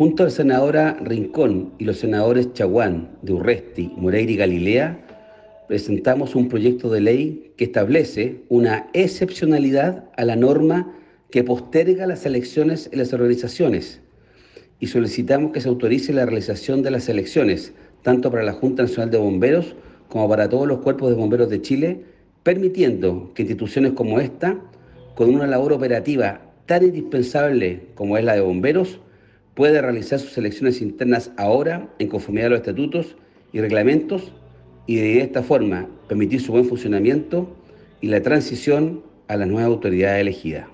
Junto a la senadora Rincón y los senadores Chaguán, de Urresti, Moreira y Galilea, presentamos un proyecto de ley que establece una excepcionalidad a la norma que posterga las elecciones en las organizaciones y solicitamos que se autorice la realización de las elecciones, tanto para la Junta Nacional de Bomberos como para todos los cuerpos de bomberos de Chile, permitiendo que instituciones como esta, con una labor operativa tan indispensable como es la de bomberos, pueda realizar sus elecciones internas ahora en conformidad a los estatutos y reglamentos y de esta forma permitir su buen funcionamiento y la transición a la nueva autoridad elegida.